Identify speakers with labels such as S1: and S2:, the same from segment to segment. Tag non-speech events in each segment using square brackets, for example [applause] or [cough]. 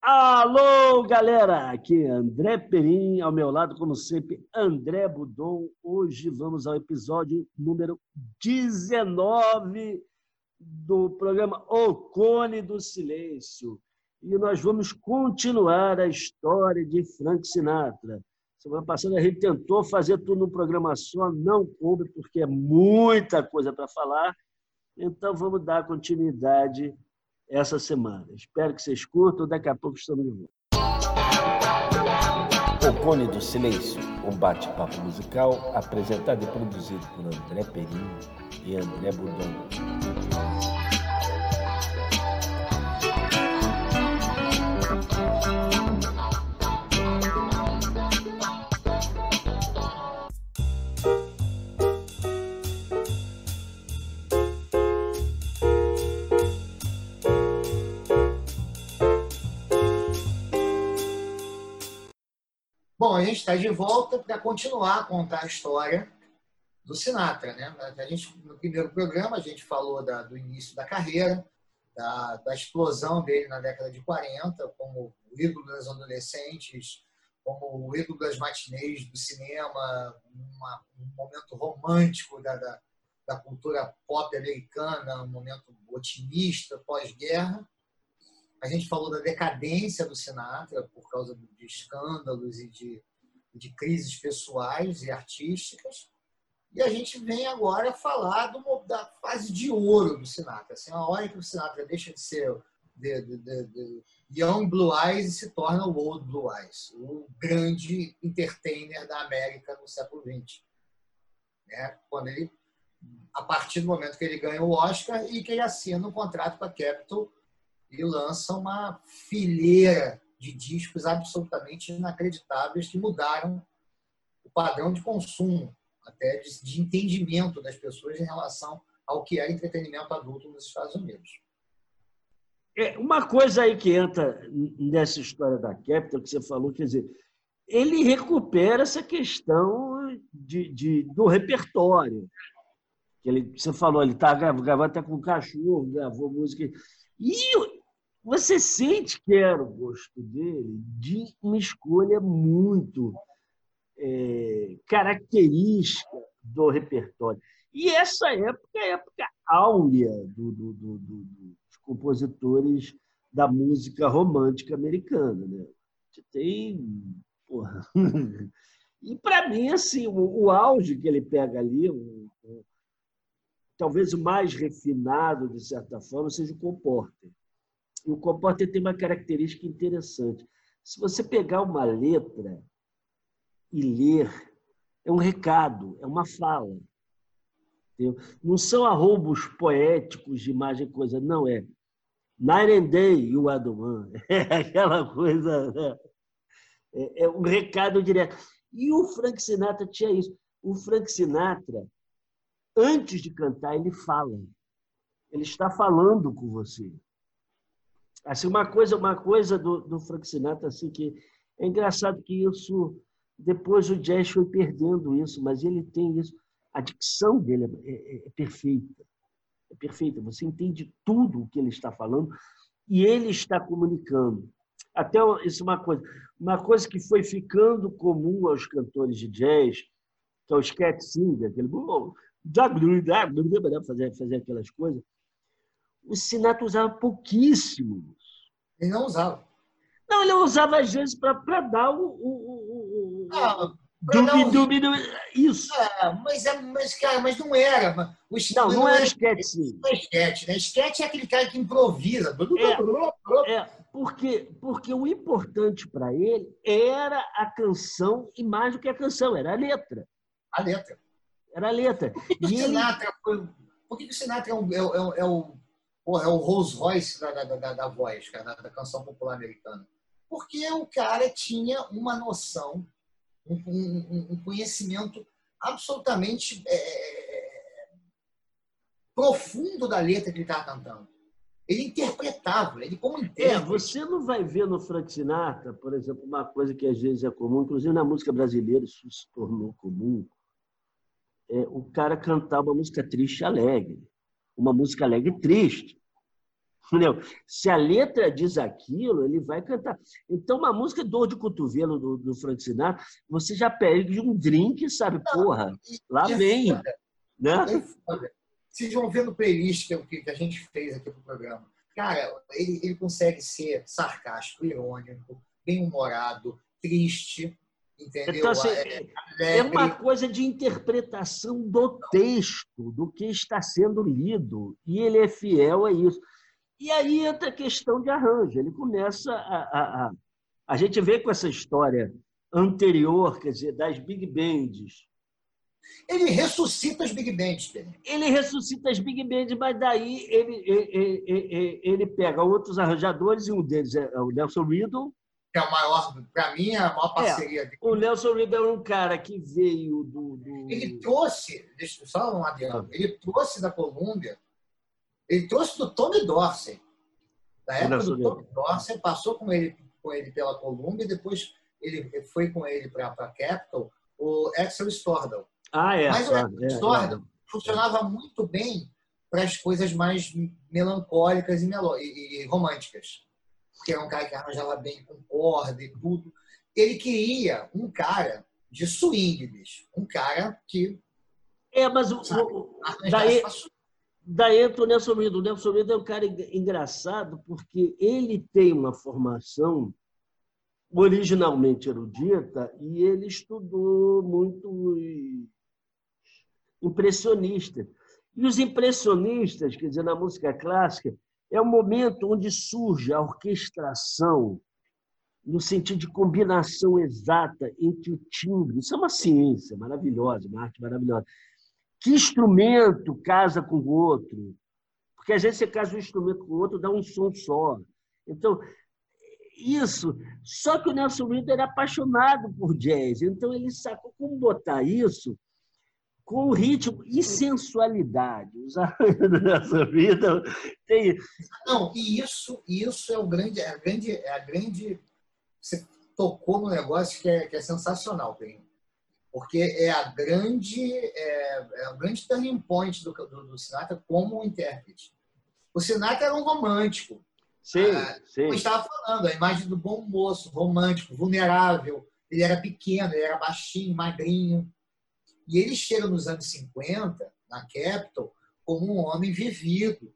S1: Alô, galera! Aqui é André Perim, ao meu lado, como sempre, André Budon. Hoje vamos ao episódio número 19 do programa O Cone do Silêncio. E nós vamos continuar a história de Frank Sinatra. Semana passada a gente tentou fazer tudo num programa só, não coube, porque é muita coisa para falar. Então vamos dar continuidade essa semana. Espero que vocês curtam. Daqui a pouco estamos de volta.
S2: O Cone do Silêncio, um bate-papo musical apresentado e produzido por André Perim e André Budon.
S3: A gente está de volta para continuar a contar a história do Sinatra. Né? A gente, no primeiro programa, a gente falou da, do início da carreira, da, da, explosão dele na década de 40, como o ídolo das adolescentes, como o ídolo das matinês do cinema, uma, um momento romântico da, da, da cultura pop americana, um momento otimista pós-guerra. A gente falou da decadência do Sinatra por causa de escândalos e de, de crises pessoais e artísticas. E a gente vem agora falar do, da fase de ouro do Sinatra. Assim, a hora que o Sinatra deixa de ser de, de, de, Young Blue Eyes e se torna o Old Blue Eyes, o grande entertainer da América no século XX. Né? Quando ele, a partir do momento que ele ganha o Oscar e que ele assina um contrato com a Capitol e lança uma fileira de discos absolutamente inacreditáveis que mudaram o padrão de consumo, até de, entendimento das pessoas em relação ao que é entretenimento adulto nos Estados Unidos.
S1: É, uma coisa aí que entra nessa história da Capital, que você falou, quer dizer, ele recupera essa questão de, de do repertório. Que ele, você falou, ele está gravando até com o cachorro, gravou música. E você sente que era o gosto dele de uma escolha muito é, característica do repertório. E essa época é a época áurea do, do, do, dos compositores da música romântica americana. Né? Você tem. Porra. [laughs] E, para mim, assim, o, o, auge que ele pega ali, o, o, talvez o mais refinado, de certa forma, seja o Comporter o comporter tem uma característica interessante. Se você pegar uma letra e ler, é um recado, é uma fala. Não são arroubos poéticos de imagem coisa, não é. Night and day, you are the one. [laughs] É aquela coisa. Né? É, é um recado direto. E o Frank Sinatra tinha isso. O Frank Sinatra, antes de cantar, ele fala. Ele está falando com você. Assim, uma coisa, uma coisa do, do Frank Sinatra assim que é engraçado que isso depois o jazz foi perdendo isso, mas ele tem isso. A dicção dele é, é, é perfeita, é perfeita. Você entende tudo o que ele está falando e ele está comunicando. Até isso é uma coisa, uma coisa que foi ficando comum aos cantores de jazz, que é o scat singer, aquele fazer fazer aquelas coisas. O Sinatra usava pouquíssimo
S3: ele não usava.
S1: Não, ele usava às vezes para dar o. o, o,
S3: ah,
S1: dubi, um... isso.
S3: É, mas, é, mas, cara, mas não era. O,
S1: não, não, não era esquete.
S3: Não é esquete, né? Esquete é aquele cara que improvisa.
S1: É, é porque, porque o importante para ele era a canção e mais do que a canção, era a letra.
S3: A letra.
S1: Era a letra.
S3: Por que, e o, Sinatra foi, por que o Sinatra é, um, é, é, é o porra, é o Rolls Royce da, da, da, da voz, cara, da, canção popular americana. Porque o cara tinha uma noção, um, um, um conhecimento absolutamente é, profundo da letra que ele estava cantando. Ele interpretava, ele como intérprete.
S1: É, você não vai ver no Frank Sinatra, por exemplo, uma coisa que às vezes é comum, inclusive na música brasileira isso se tornou comum, é o cara cantar uma música triste e alegre, uma música alegre e triste. Entendeu? Se a letra diz aquilo, ele vai cantar. Então, uma música Dor de Cotovelo do, do Frank Sinatra, você já pede um drink, sabe? Porra, lá vem. Né?
S3: Vocês vão ver no playlist que, que a gente fez aqui pro programa. Cara, ele, ele consegue ser sarcástico, irônico, bem-humorado, triste, entendeu?
S1: Então, assim, é, é, uma coisa de interpretação do texto, do que está sendo lido, e ele é fiel a isso. E aí entra a questão de arranjo. Ele começa a. A, a, a gente vê com essa história anterior, quer dizer, das big bands,
S3: ele ressuscita as big bands.
S1: Ele ressuscita as big bands, mas daí ele, ele, ele, ele, pega outros arranjadores, e um deles é o Nelson Riddle.
S3: Que é o maior, para mim, é a maior parceria é.
S1: O Nelson Riddle é um cara que veio do. do...
S3: Ele trouxe, deixa eu só um adendo, ah. ele trouxe da Colômbia, ele trouxe do Tommy Dorsey. Da época do Tommy Dorsey, passou com ele, com ele pela Colômbia, depois ele foi com ele para a Capital, o Axel Stordal.
S1: Ah, é.
S3: Mas o é, é, funcionava muito bem para as coisas mais melancólicas e, e, e românticas. Porque era um cara que arranjava bem com corda e tudo. Ele queria um cara de swing, bicho. Um cara que.
S1: É, mas o, o daí, daí entra o Nelson Riddle. O Nelson Riddle é um cara engraçado porque ele tem uma formação originalmente erudita e ele estudou muito impressionista. E os impressionistas, quer dizer, na música clássica, é o momento onde surge a orquestração, no sentido de combinação exata entre o timbre. Isso é uma ciência maravilhosa, uma arte maravilhosa. Que instrumento casa com o outro? Porque às vezes você casa um instrumento com o outro, dá um som só. Então, isso. Só que o Nelson Riddle era apaixonado por jazz, então ele sacou como botar isso com ritmo e sensualidade. Os [laughs] arranjos dessa vida tem.
S3: Não, e isso, isso é o grande, é a grande, é a grande. Você tocou no negócio que é, que é sensacional, Pedro. Porque é a grande, é, é o grande turning point do, do, do Sinatra como intérprete. O Sinatra era um romântico.
S1: Sim, ah, sim.
S3: Como estava falando, a imagem do bom moço, romântico, vulnerável. Ele era pequeno, ele era baixinho, magrinho e ele chega nos anos 50, na Capital, como um homem vivido,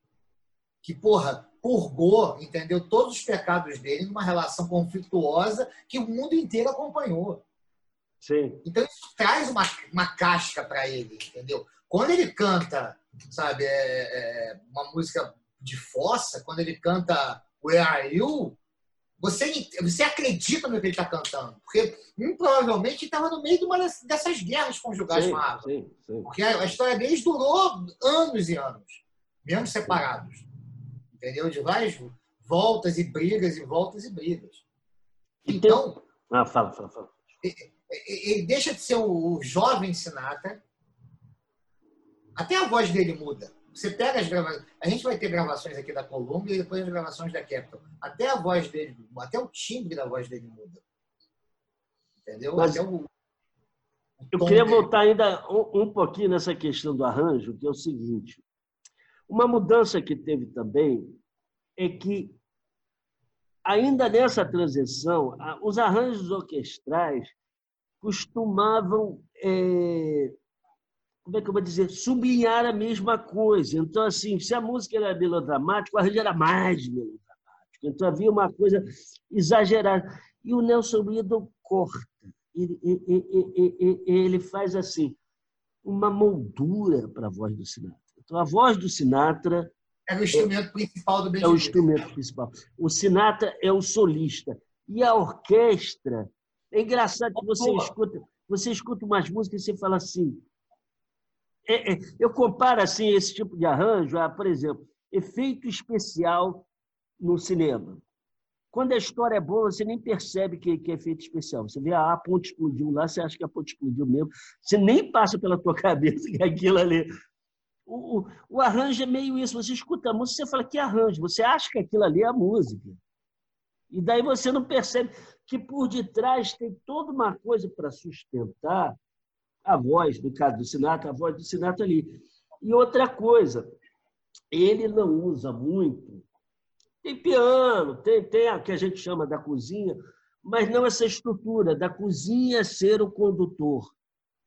S3: que, porra, purgou, entendeu? Todos os pecados dele numa relação conflituosa que o mundo inteiro acompanhou.
S1: Sim.
S3: Então isso traz uma, uma casca para ele, entendeu? Quando ele canta, sabe, é, é, uma música de fossa, quando ele canta Where Are You, você, você acredita no que ele está cantando. Porque, um, provavelmente, estava no meio de uma dessas guerras conjugais com a Sim, sim. Porque a, história deles durou anos e anos, mesmo separados. Entendeu? De várias voltas e brigas e voltas e brigas. Então.
S1: Ah, fala, fala, fala.
S3: Ele deixa de ser o jovem Sinatra. Até a voz dele muda. Você pega as gravações. A gente vai ter gravações aqui da Columbia e depois as gravações da Capitol. Até a voz dele, até o timbre da voz dele muda. Entendeu? Mas até o,
S1: o eu queria dele. voltar ainda um, um pouquinho nessa questão do arranjo, que é o seguinte. Uma mudança que teve também é que, ainda nessa transição, os arranjos orquestrais costumavam é, como é que eu vou dizer, sublinhar a mesma coisa. Então, assim, se a música era melodramática, o arranjo era mais melodramático. Então, havia uma coisa exagerada. E o Nelson Riddle corta. Ele, ele, ele, faz, assim, uma moldura para a voz do Sinatra. Então, a voz do Sinatra...
S3: É o instrumento é, principal do
S1: Benjamin. É o instrumento principal. O Sinatra é o solista. E a orquestra... É engraçado que você escuta, você escuta umas músicas e você fala assim é, é, eu comparo assim esse tipo de arranjo a, por exemplo, efeito especial no cinema. Quando a história é boa, você nem percebe que, que é efeito especial. Você vê ah, a ponte explodiu lá, você acha que a ponte explodiu mesmo. Você nem passa pela tua [laughs] cabeça que aquilo ali. O, o, o arranjo é meio isso. Você escuta a música, você fala que arranjo. Você acha que aquilo ali é a música. E daí você não percebe que por detrás tem toda uma coisa para sustentar a voz, no caso do Sinatra, a voz do Sinatra ali. E outra coisa, ele não usa muito Tem piano, tem, tem a que a gente chama da cozinha, mas não essa estrutura da cozinha ser o condutor.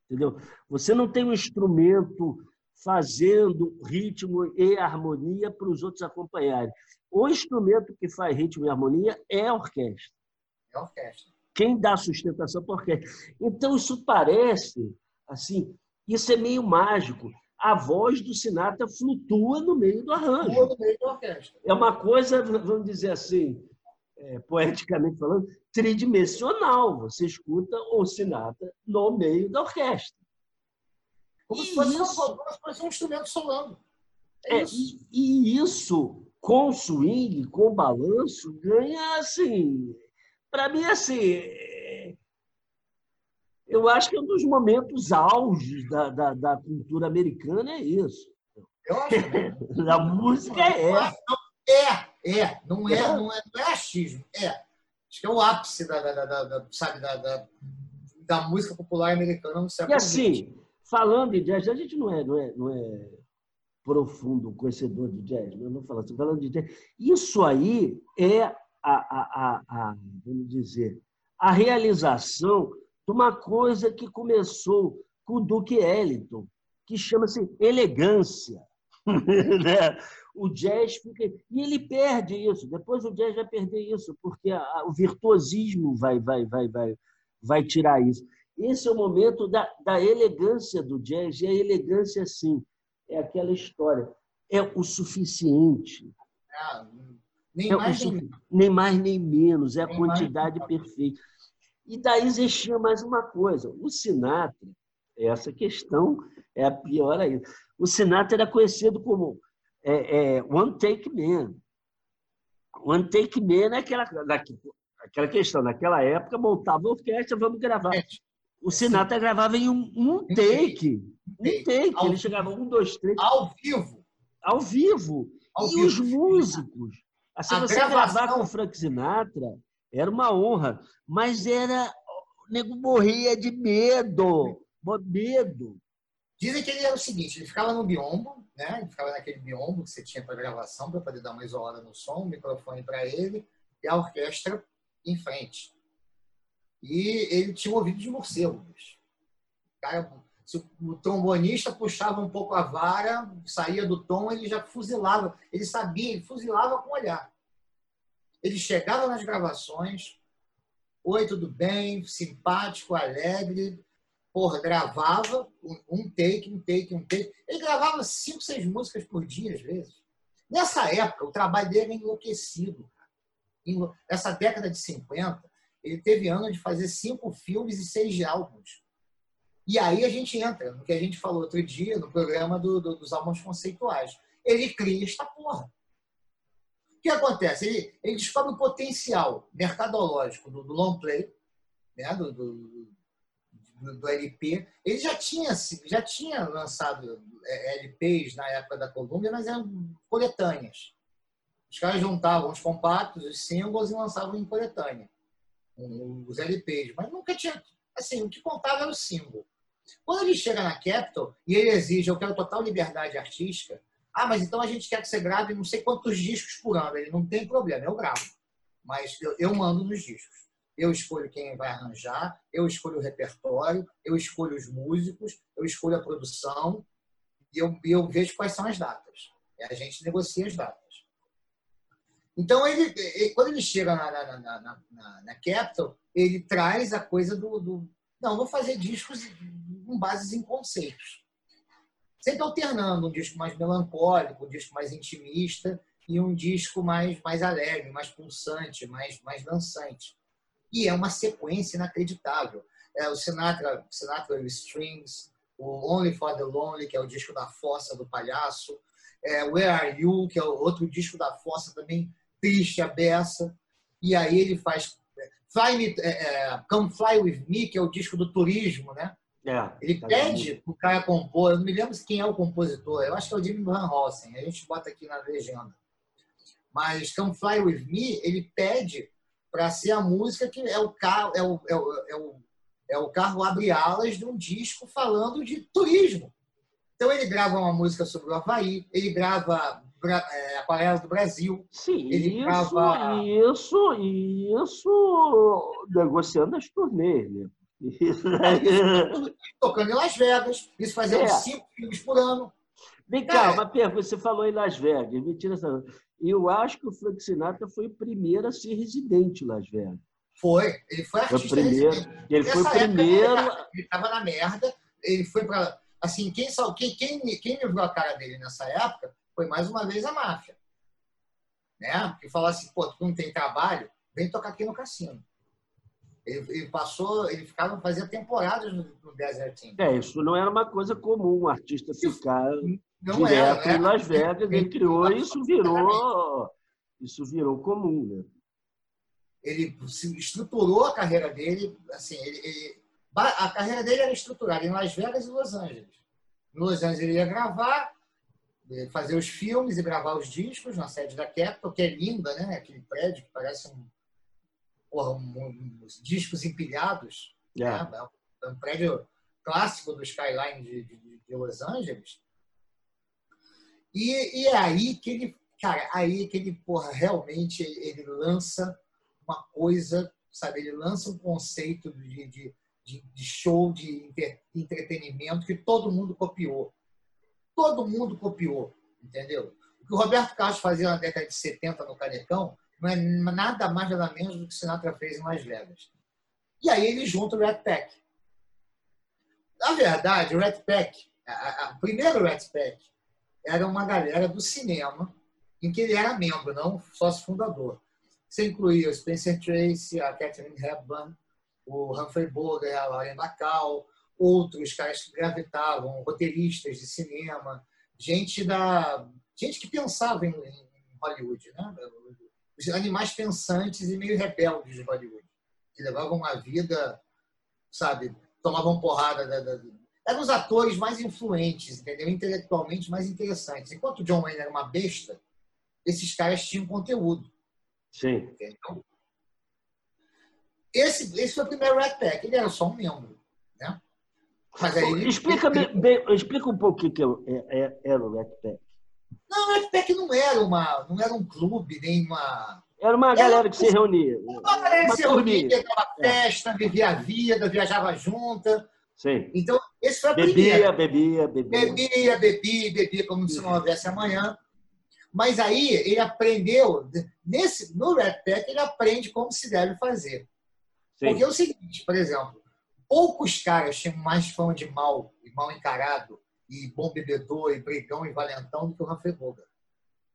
S1: Entendeu? Você não tem um instrumento fazendo ritmo e harmonia para os outros acompanharem. O instrumento que faz ritmo e harmonia é a orquestra.
S3: É a orquestra.
S1: Quem dá sustentação para a orquestra. Então, isso parece, assim, isso é meio mágico. A voz do Sinatra flutua no meio do arranjo. Flutua
S3: no meio da orquestra.
S1: É uma coisa, vamos dizer assim, é, poeticamente falando, tridimensional. Você escuta o Sinatra no meio da orquestra.
S3: Como e se fosse, isso... um instrumento solando.
S1: É, isso. E, e, isso, com swing, com balanço, ganha assim. Para mim, assim. É, eu acho que um dos momentos auges da, da, da cultura americana é isso.
S3: Eu acho. [laughs]
S1: a música é.
S3: É, é. Não é, não é, não é achismo. É. Acho que é o ápice da, da, da, da sabe, da, da, da, música popular americana no século
S1: E assim, falando de jazz, a gente não é, não é, não é profundo conhecedor de jazz, mas não falando, falando de jazz. Isso aí é a, a, a, a, vamos dizer, a realização de uma coisa que começou com o Duke Ellington, que chama-se elegância. [laughs] né? O jazz fica. E ele perde isso. Depois o jazz vai perder isso, porque a, o virtuosismo vai, vai, vai, vai, vai tirar isso. Esse é o momento da, da elegância do jazz, e a elegância, sim, é aquela história. É o suficiente.
S3: Ah, nem, é mais,
S1: nem... nem mais nem menos, é a quantidade mais... perfeita. E daí existia mais uma coisa. O Sinatra, essa questão é a pior ainda. O Sinatra era conhecido como é, é, One Take Man. One Take Man é aquela, aquela questão. Naquela época, montava a orquestra, vamos gravar. O Sinatra gravava em um, um take. Um take. Ao Ele chegava um, dois, três.
S3: Ao vivo.
S1: Ao vivo. Ao e vivo. os músicos. Assim, você gravação... gravar com o Frank Sinatra era uma honra. Mas era. O nego morria de medo. Medo.
S3: Dizem que ele era o seguinte: ele ficava no biombo, né? Ele ficava naquele biombo que você tinha para gravação, para poder dar uma isolada no som, o microfone para ele e a orquestra em frente. E ele tinha ouvido de morcego. Cara, se o trombonista puxava um pouco a vara, saía do tom, ele já fuzilava. Ele sabia, ele fuzilava com o olhar. Ele chegava nas gravações, oi, tudo bem, simpático, alegre, porra, gravava um take, um take, um take. Ele gravava cinco, seis músicas por dia, às vezes. Nessa época, o trabalho dele era enlouquecido. Essa década de 50, ele teve ano de fazer cinco filmes e seis álbuns. E aí a gente entra no que a gente falou outro dia, no programa do, do, dos álbuns conceituais. Ele cria esta porra. Que acontece? Ele, ele descobre o potencial mercadológico do, do long play, né? do, do, do, LP. Ele já tinha, já tinha lançado é, LPs na época da Columbia, mas eram coletâneas. Os caras juntavam os compactos, os singles e lançavam em coletânea os LPs, mas nunca tinha. Assim, o que contava era o símbolo. Quando ele chega na Capitol e ele exige, eu quero total liberdade artística, ah, mas então a gente quer que você grave não sei quantos discos por ano. Ele não tem problema, eu gravo. Mas eu, eu mando nos discos. Eu escolho quem vai arranjar, eu escolho o repertório, eu escolho os músicos, eu escolho a produção e eu, eu vejo quais são as datas. E a gente negocia as datas. Então, ele, ele, quando ele chega na, na, na, na, na ele traz a coisa do, do, Não, vou fazer discos com bases em conceitos. Sempre alternando um disco mais melancólico, um disco mais intimista e um disco mais, mais alegre, mais pulsante, mais, mais dançante. E é uma sequência inacreditável. É, o Sinatra, Sinatra Strings, o Only for the Lonely, que é o disco da Fossa do Palhaço, é, Where Are You, que é outro disco da Fossa também triste, a. E aí ele faz Fly Me, é, é, Come Fly With Me, que é o disco do turismo, né? É, ele tá pede para o cara compor, eu não me lembro quem é o compositor, eu acho que é o Jimmy Van Hossen, a gente bota aqui na legenda. Mas Come Fly With Me, ele pede para ser a música que é o carro, é o, é o, é o, é o carro abre alas de um disco falando de turismo. Então ele grava uma música sobre o Havaí, ele grava é, Aquarela do Brasil.
S1: Sim, ele isso, grava... isso, isso negociando as turnês, né?
S3: Tocando em Las Vegas, isso fazendo é. cinco filmes por ano.
S1: Vem cá, é. uma pergunta, você falou em Las Vegas, mentira essa. Eu acho que o Frank Sinatra foi o primeiro a ser residente em Las Vegas.
S3: Foi, ele foi artista
S1: foi primeiro, Ele foi o primeiro.
S3: Ele estava na merda, ele foi para. Assim, quem, quem, quem, quem livrou a cara dele nessa época foi mais uma vez a máfia. Né? Porque falou assim, pô, tu não tem trabalho, vem tocar aqui no cassino. Ele, ele, passou, ele ficava, fazia temporadas no, no Desert Team.
S1: É, isso não era uma coisa comum, um artista ficar não direto era, em Las Vegas, ele criou e isso virou, isso virou comum, né?
S3: Ele estruturou a carreira dele, assim, ele, ele, a carreira dele era estruturada em Las Vegas e Los Angeles. Em Los Angeles ele ia gravar, eh, fazer os filmes e gravar os discos na sede da Capitol, que é linda, né? Aquele prédio que parece um, porra, um, um, discos empilhados. Yeah. Né? É um prédio clássico do skyline de, de, de Los Angeles. E, e, é aí que ele, cara, aí que ele, porra, realmente ele lança uma coisa, sabe? Ele lança um conceito de, de, de show, de entretenimento que todo mundo copiou. Todo mundo copiou, entendeu? O que o Roberto Carlos fazia na década de 70 no Canecão não é nada mais nada menos do que Sinatra fez em Las Vegas. E aí ele junta o Rat Pack. Na verdade, o Rat Pack, o primeiro Rat Pack, era uma galera do cinema em que ele era membro, não sócio fundador. Você incluía o Spencer Tracy, a Catherine Hepburn, o Humphrey Bogart, a Lauren Bacall, outros caras que gravitavam, roteiristas de cinema, gente da gente que pensava em, em Hollywood, né? Os animais pensantes e meio rebeldes de Hollywood, que levavam uma vida, sabe, tomavam porrada da, da, eram os atores mais influentes, entendeu? Intelectualmente mais interessantes. Enquanto o John Wayne era uma besta, esses caras tinham conteúdo.
S1: Sim. Entendeu?
S3: Esse, esse foi o primeiro Red Pack. Ele era só um membro. Né?
S1: Mas aí ele... explica, bem, explica um pouco o que é, é, era o Red Pack.
S3: Não, o Red Pack não era, uma, não era um clube, nem uma.
S1: Era uma galera era, que se reunia.
S3: Uma galera que se reunia, dava é. festa, vivia a vida, viajava junta.
S1: Sim.
S3: Então, esse foi a
S1: bebia,
S3: primeira.
S1: Bebia, bebia,
S3: bebia. Bebia, bebia, como se não houvesse amanhã. Mas aí ele aprendeu, nesse, no Red Pack, ele aprende como se deve fazer. Sim. Porque é o seguinte, por exemplo, poucos caras tinham mais fama de mal e mal encarado e bom bebedor e brigão e valentão do que o Bogart.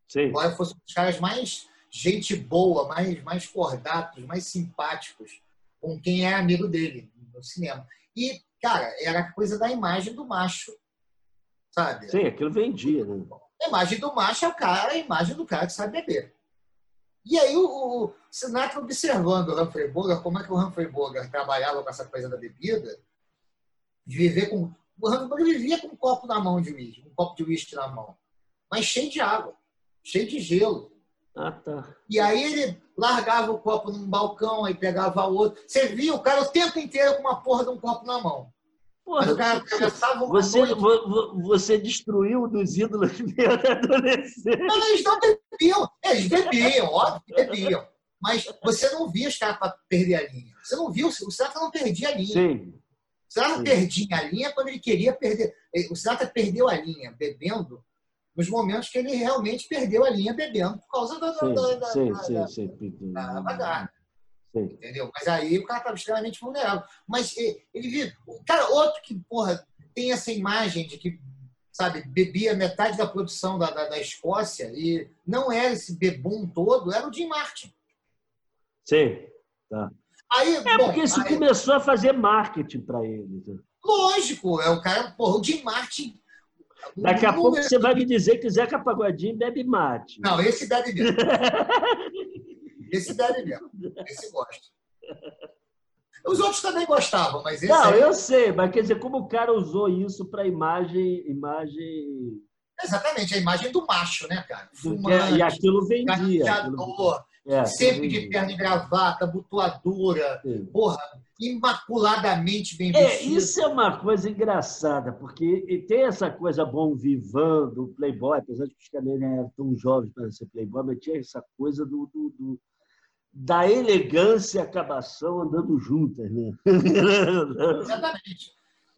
S1: Sim.
S3: Embora fossem os caras mais gente boa, mais, mais cordatos, mais simpáticos com quem é amigo dele no cinema. E Cara, era a coisa da imagem do macho, sabe?
S1: Sim, aquilo vendia, né?
S3: A imagem do macho é o cara, a imagem do cara que sabe beber. E aí o, o Sinatra observando o Humphrey Bogart, como é que o Humphrey Bogart trabalhava com essa coisa da bebida, de viver com... O Bogart vivia com um copo na mão de uísque, um copo de uísque na mão, mas cheio de água, cheio de gelo.
S1: Ah, tá.
S3: E aí ele largava o copo num balcão, aí pegava outro. Você via o cara o tempo inteiro com uma porra de um copo na mão.
S1: Porra, Mas o cara você, você destruiu dos ídolos [laughs] meus adolescentes.
S3: Não, eles não bebiam. Eles bebiam, óbvio que bebiam. Mas você não via os caras para perder a linha. Você não viu, o Sinatra não perdia a linha.
S1: Sim.
S3: O Sinatra perdia a linha quando ele queria perder. O Sinatra perdeu a linha bebendo nos momentos que ele realmente perdeu a linha bebendo por causa da, sim, da, da, sim, da, sim, sim, da, da Entendeu? Mas aí o cara estava extremamente vulnerável. Mas ele viu. Cara, outro que, porra, tem essa imagem de que, sabe, bebia metade da produção da, da, da Escócia e não era esse bebum todo, era o Jim Martin.
S1: Sim, tá. Aí, é bom, porque isso aí... começou a fazer marketing para ele. Né?
S3: Lógico, é o cara, porra, o Jim Martin
S1: Daqui a pouco você vai me dizer que Zeca Pagodinho bebe mate.
S3: Não, esse bebe mesmo. [laughs] esse bebe mesmo. Esse gosta. Os outros também gostavam, mas esse.
S1: Não, aí... eu sei, mas quer dizer, como o cara usou isso para imagem, imagem.
S3: Exatamente, a imagem do macho, né, cara?
S1: Fumante, e aquilo vendia.
S3: Aquilo... É, sempre de perna e gravata, butuadura, Sim. porra, imaculadamente bem
S1: é, vestido. Isso é uma coisa engraçada, porque tem essa coisa bom vivando, do playboy, apesar de que os caras não eram tão jovens para ser playboy, mas tinha essa coisa do, do, do da elegância e acabação andando juntas, né? [laughs]
S3: Exatamente.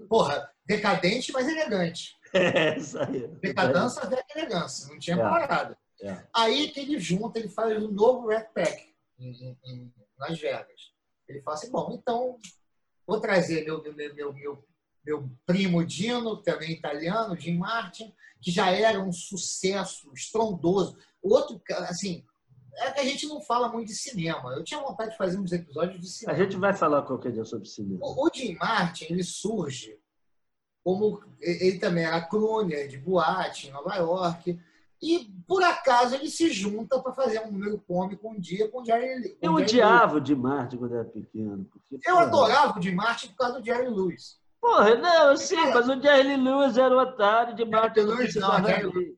S3: Porra, decadente, mas elegante.
S1: É, isso aí.
S3: Decadência, velha elegância. Não tinha é. parada. É. Aí que ele junta, ele faz um novo Red Pack em, em, em, Las Vegas. Ele fala assim, bom, então vou trazer meu, meu, meu, meu, meu primo Dino, também italiano, Jim Martin, que já era um sucesso estrondoso. Outro, assim, é que a gente não fala muito de cinema. Eu tinha vontade de fazer uns episódios de cinema.
S1: A gente vai falar qualquer dia sobre cinema.
S3: O, o Jim Martin, ele surge como... Ele também era crooner de boate em Nova York. E, por acaso, ele se junta para fazer um número cômico um dia com o Jerry
S1: com Eu odiava o Jim Martin quando era pequeno. Porque,
S3: eu porra. adorava o Jim Martin por causa do Jerry Lewis.
S1: Porra, não, sim, mas o Jerry Lewis era o otário de Martin. Lewis, não, Jerry,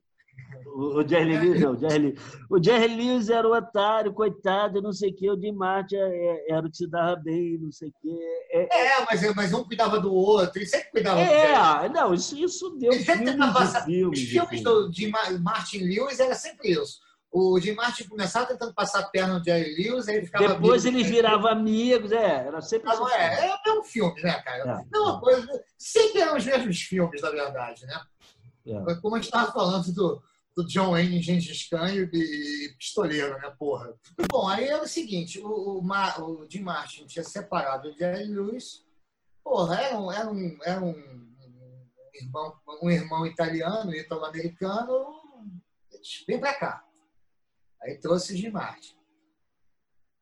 S1: o Jerry Lewis, não, o Jerry, o Jerry Lewis era o otário, coitado, não sei o quê, o Jim Martin é, é, era o que se dava bem, não sei o quê.
S3: É, é mas, mas um cuidava do outro, ele sempre cuidava
S1: é, do não, isso, isso deu filmes de filmes.
S3: Os filmes do, de Martin Lewis era sempre isso. O Jim Martin começava tentando passar a perna no Jerry Lewis, aí ele ficava.
S1: Depois eles viravam amigos, é, era sempre
S3: ah, é, é, é um filme, né, cara? É. Não, uma coisa, sempre eram os mesmos filmes, na verdade, né? É. Como a gente estava falando do, do John Wayne Gengis Khan e pistoleiro, né, porra. Bom, aí era o seguinte, o, o, o Jim Martin tinha separado o Jerry Lewis, porra, era um, era um, era um, irmão, um irmão italiano, italo-americano, vem pra cá. Aí trouxe o Jim Martin.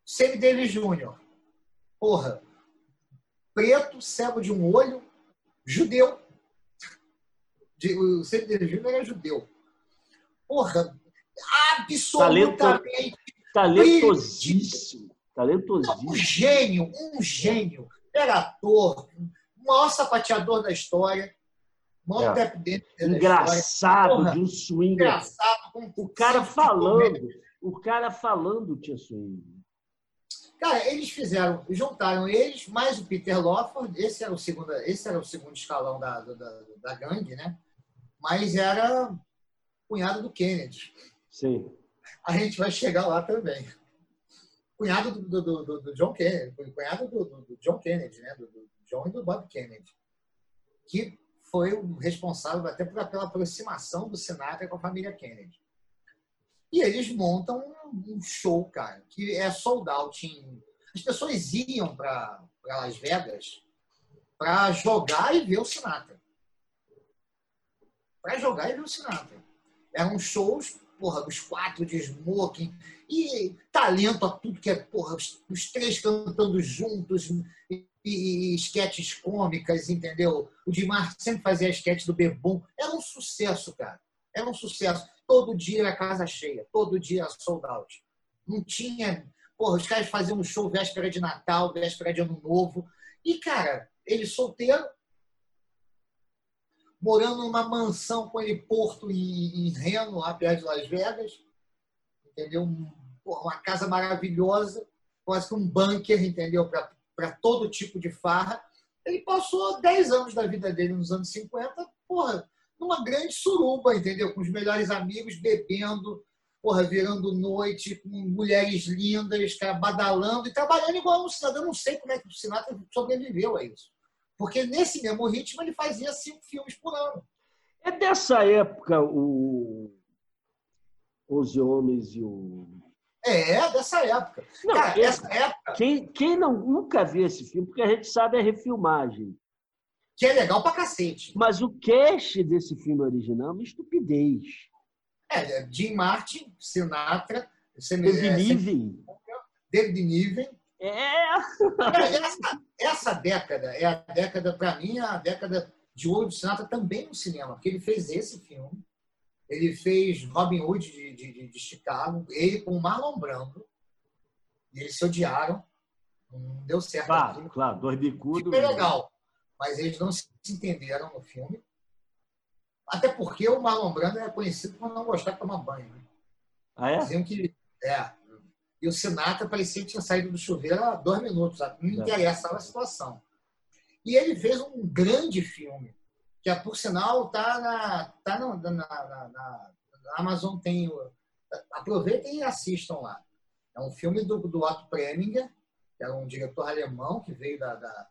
S3: Sammy Davis Jr., porra, preto, cego de um olho, judeu. O Sammy Davis Jr. era judeu porra, absolutamente.
S1: Talentosíssimo. Talentosíssimo.
S3: Um gênio, um gênio. Era ator, maior sapateador da história. Maior
S1: é. Engraçado, de um swing.
S3: Engraçado.
S1: o cara falando. O cara falando tinha swing.
S3: Cara, eles fizeram, juntaram eles, mais o Peter Lawford, esse era o segundo, esse era o segundo escalão da, da, da gangue, né? Mas era cunhado do Kennedy.
S1: Sim.
S3: A gente vai chegar lá também. Cunhado do, do, do, do John Kennedy, cunhado do, John Kennedy, né? Do, John e do Bob Kennedy, que foi o responsável até pela, pela aproximação do Sinatra com a família Kennedy. E eles montam um, show, cara, que é sold out. Em... As pessoas iam para Las Vegas para jogar e ver o Sinatra. Para jogar e ver o Sinatra. Eram shows, porra, dos quatro de smoking. E talento a tudo que é, porra, os, os três cantando juntos. E, e, esquetes cômicas, entendeu? O Dimar sempre fazia esquete do Bebum. Era um sucesso, cara. Era um sucesso. Todo dia era casa cheia. Todo dia sold out. Não tinha... Porra, os caras faziam um show véspera de Natal, véspera de Ano Novo. E, cara, ele solteiro, morando numa mansão com heliporto em, em Reno, lá perto de Las Vegas. Entendeu? Uma casa maravilhosa, quase que um bunker, entendeu? Para todo tipo de farra. Ele passou 10 anos da vida dele nos anos 50, porra, numa grande suruba, entendeu? Com os melhores amigos, bebendo, porra, virando noite, com mulheres lindas, cara, badalando e trabalhando igual um cidadão. Eu não sei como é que o Sinatra sobreviveu a isso. Porque nesse mesmo ritmo ele fazia cinco filmes por ano.
S1: É dessa época o Os Homens e o.
S3: É, dessa época. Não, Cara, essa época.
S1: Quem, quem não, nunca viu esse filme, porque a gente sabe a refilmagem.
S3: Que é legal pra cacete.
S1: Mas o cast desse filme original é uma estupidez.
S3: É, é Jim Martin, Sinatra,
S1: David é, Niven.
S3: David Niven,
S1: é.
S3: Essa, essa década é a década, para mim, é a década de ouro do Sinatra também no cinema, porque ele fez esse filme, ele fez Robin Hood de, de, de Chicago, ele com o Marlon Brando, e eles se odiaram, não deu certo.
S1: Claro, claro, dois bicudos.
S3: Foi legal, mas eles não se entenderam no filme. Até porque o Marlon Brando era conhecido por não gostar de tomar banho. Né?
S1: Ah, é?
S3: Diziam que, é, E o Sinatra parecia que tinha saído do chuveiro há dois minutos, não é. interessava a situação. E ele fez um grande filme, que é, por sinal está na, tá na, na, na, na, Amazon tem. Aproveitem e assistam lá. É um filme do, do Otto Preminger, que era um diretor alemão que veio da, da,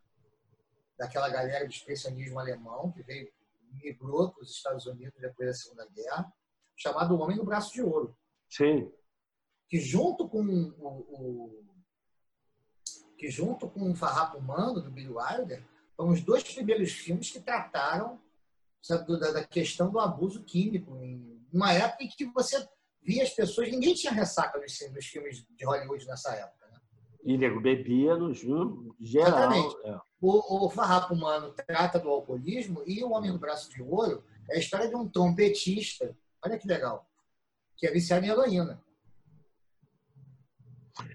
S3: daquela galera do expressionismo alemão, que veio migrou para os Estados Unidos depois da Segunda Guerra, chamado O Homem do Braço de Ouro.
S1: Sim.
S3: Que junto com o, o que junto com o Farrapo Humano, do Billy Wilder, foram os dois primeiros filmes que trataram sabe, da, da, questão do abuso químico. Em uma época em que você via as pessoas... Ninguém tinha ressaca nos, nos filmes de Hollywood nessa época. Né?
S1: E nego bebia no geral. Exatamente.
S3: É. O, o Farrapo Humano trata do alcoolismo e O Homem do Braço de Ouro é a história de um trompetista. Olha que legal. Que é viciado em heroína.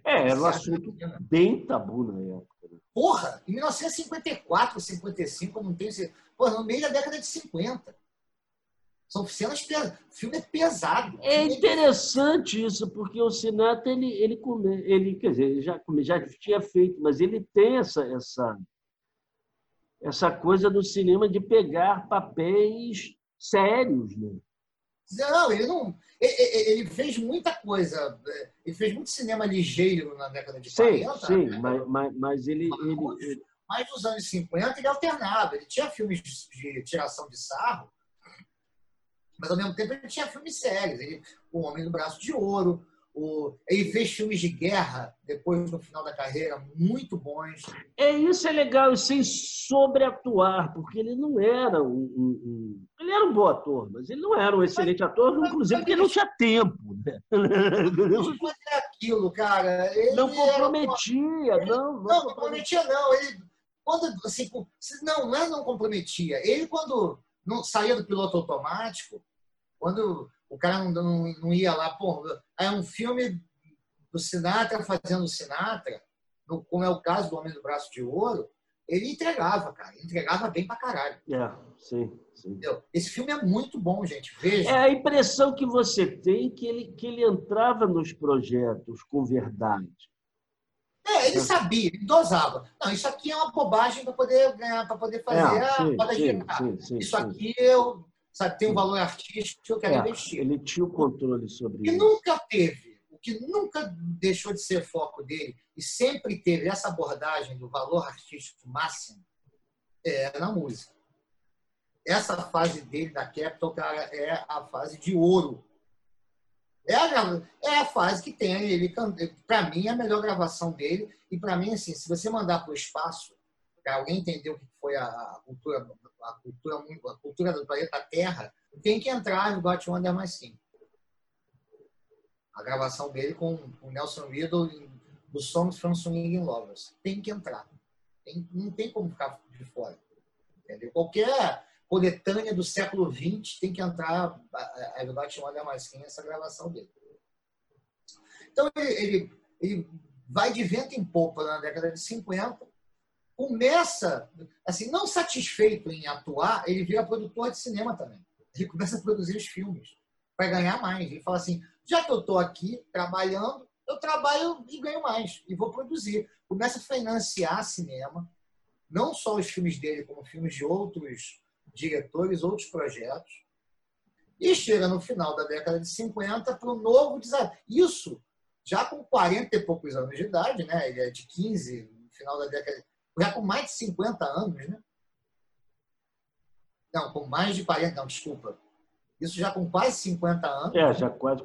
S1: É, era um assunto bem tabu na época. Né?
S3: Porra, em 1954, 55, não tenho certeza. Porra, no meio da década de 50. São cenas pesadas. O filme é pesado.
S1: É interessante isso, porque o Sinatra, ele, ele, come, ele quer dizer, ele já, já tinha feito, mas ele tem essa, essa, essa coisa do cinema de pegar papéis sérios, né?
S3: Não, ele não. Ele, fez muita coisa. Ele fez muito cinema ligeiro na década de sim, 40.
S1: Sim, né? mas, mas, mas ele,
S3: mas,
S1: ele,
S3: Mas nos anos 50 ele alternava. Ele tinha filmes de tiração de sarro, mas ao mesmo tempo ele tinha filmes sérios. Ele, o Homem do Braço de Ouro, o, ele fez filmes de guerra depois no final da carreira, muito bons.
S1: É isso é legal, sem sobreatuar, porque ele não era um, um, um, ele era um bom ator, mas ele não era um excelente mas, ator, inclusive porque ele não tinha tempo. Né?
S3: Não fazer aquilo, cara. Ele
S1: não comprometia,
S3: era,
S1: não,
S3: não. Não, comprometia não. Ele quando assim, não, não é não comprometia. Ele quando não saía do piloto automático, quando o cara não, não, não ia lá, pô, é um filme do Sinatra fazendo Sinatra, no, como é o caso do Homem do Braço de Ouro, ele entregava, cara. Ele entregava bem pra caralho.
S1: É, sim, sim.
S3: Entendeu? Esse filme é muito bom, gente. Veja.
S1: É a impressão que você tem que ele, que ele entrava nos projetos com verdade.
S3: É, ele sabia, ele dosava. Não, isso aqui é uma bobagem para poder ganhar, para poder fazer é, sim, a sim, sim, Isso aqui eu sabe, tem um valor artístico que eu quero é, investir.
S1: Ele tinha o controle sobre
S3: e
S1: isso.
S3: E nunca teve, o que nunca deixou de ser foco dele, e sempre teve essa abordagem do valor artístico máximo, é na música. Essa fase dele da Capital, cara, é a fase de ouro. É a, é a fase que tem ele, para mim, é a melhor gravação dele. E para mim, assim, se você mandar para o espaço, para alguém entender o que foi a, cultura a cultura, a cultura do planeta Terra, tem que entrar no Got Wonder Mais Sim. A gravação dele com o Nelson Riddle do Songs from Swinging Lovers. Tem que entrar. Tem, não tem como ficar de fora. Entendeu? Qualquer coletânea do século XX tem que entrar a Got Wonder Mais Sim, essa gravação dele. Então, ele, ele, ele vai de vento em popa na década de 50 começa, assim, não satisfeito em atuar, ele vira produtor de cinema também. Ele começa a produzir os filmes para ganhar mais. Ele fala assim: já que eu estou aqui trabalhando, eu trabalho e ganho mais e vou produzir. Começa a financiar cinema, não só os filmes dele, como filmes de outros diretores, outros projetos. E chega no final da década de 50 para um novo desafio. Isso já com 40 e poucos anos de idade, né? Ele é de 15, no final da década já com mais de 50 anos, né? Não, com mais de 40, não, desculpa. Isso já com quase 50 anos.
S1: É, já quase,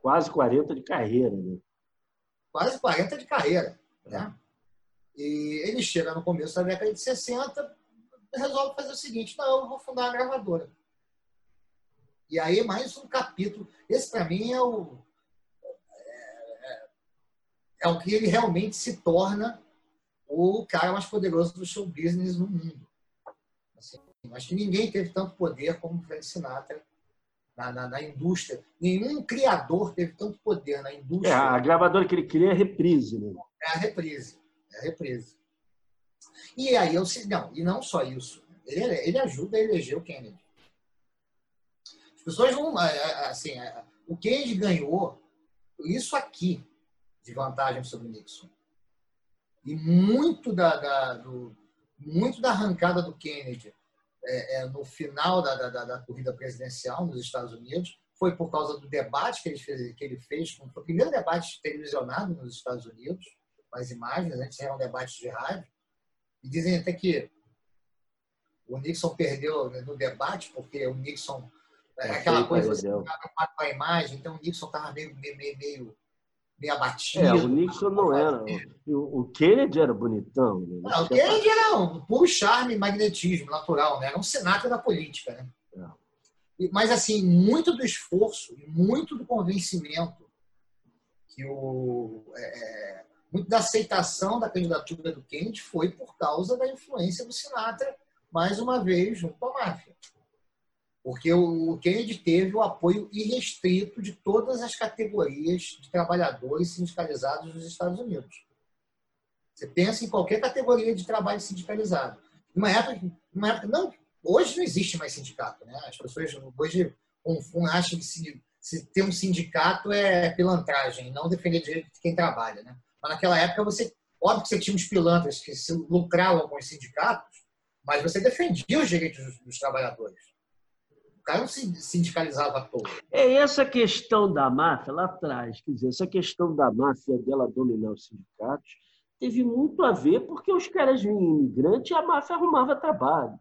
S1: quase 40 de carreira, né?
S3: Quase 40 de carreira, né? E ele chega no começo da década de 60, resolve fazer o seguinte: não, eu vou fundar uma gravadora. E aí, mais um capítulo. Esse, para mim, é o. É, é, é o que ele realmente se torna o cara mais poderoso do show business no mundo. Assim, acho que ninguém teve tanto poder como Frank Sinatra na, na, na, indústria. Nenhum criador teve tanto poder na indústria. É,
S1: a gravadora que ele cria é a reprise, né?
S3: É a reprise. É a reprise. E aí eu não, e não só isso. Ele, ele ajuda a eleger o Kennedy. As pessoas não. Assim, o Kennedy ganhou isso aqui de vantagem sobre o Nixon. E muito da, da do, muito da arrancada do Kennedy é, é, no final da, da, da, corrida presidencial nos Estados Unidos foi por causa do debate que ele fez, que ele fez foi o primeiro debate televisionado nos Estados Unidos, com as imagens, antes eram debates de rádio, e dizem até que o Nixon perdeu no debate, porque o Nixon, é, aquela coisa, você com a imagem, então o Nixon estava meio, meio, meio meio abatido.
S1: É, o Nixon não era. O Kennedy era bonitão.
S3: Né? Não, o Kennedy era um puro charme e magnetismo natural, né? Era um senator da política, né? É. Mas, assim, muito do esforço e muito do convencimento que o... É, é, muito da aceitação da candidatura do Kennedy foi por causa da influência do Sinatra, mais uma vez, junto à máfia porque o Kennedy teve o apoio irrestrito de todas as categorias de trabalhadores sindicalizados nos Estados Unidos. Você pensa em qualquer categoria de trabalho sindicalizado. Numa época, numa época não, hoje não existe mais sindicato, né? As pessoas hoje confundem, acham que se, se ter um sindicato é pilantragem, não defender direito de quem trabalha, né? Mas naquela época você, óbvio que você tinha uns pilantras que lucravam com os sindicatos, mas você defendia os direitos dos, dos trabalhadores cara não se sindicalizava à toa.
S1: É essa questão da máfia lá atrás, quer dizer, essa questão da máfia dela dominar os sindicatos teve muito a ver porque os caras vinham imigrantes e a máfia arrumava trabalho.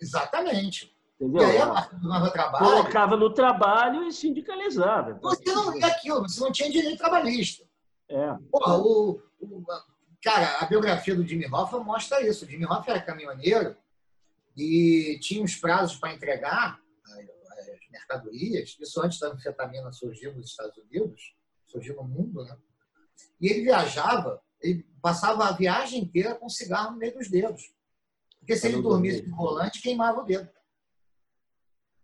S3: Exatamente.
S1: Entendeu?
S3: E aí a máfia arrumava trabalho.
S1: Colocava no trabalho e sindicalizava.
S3: Você não ia aquilo, você não tinha direito trabalhista.
S1: É.
S3: Porra, o, o, cara, a biografia do Jimmy Hoffa mostra isso. O Jimmy Hoffa era caminhoneiro e tinha uns prazos para entregar mercadorias, isso antes da anfetamina surgir nos Estados Unidos, surgiu no mundo, né? E ele viajava, ele passava a viagem inteira com cigarro no meio dos dedos. Porque se ele dormisse no volante, queimava o dedo.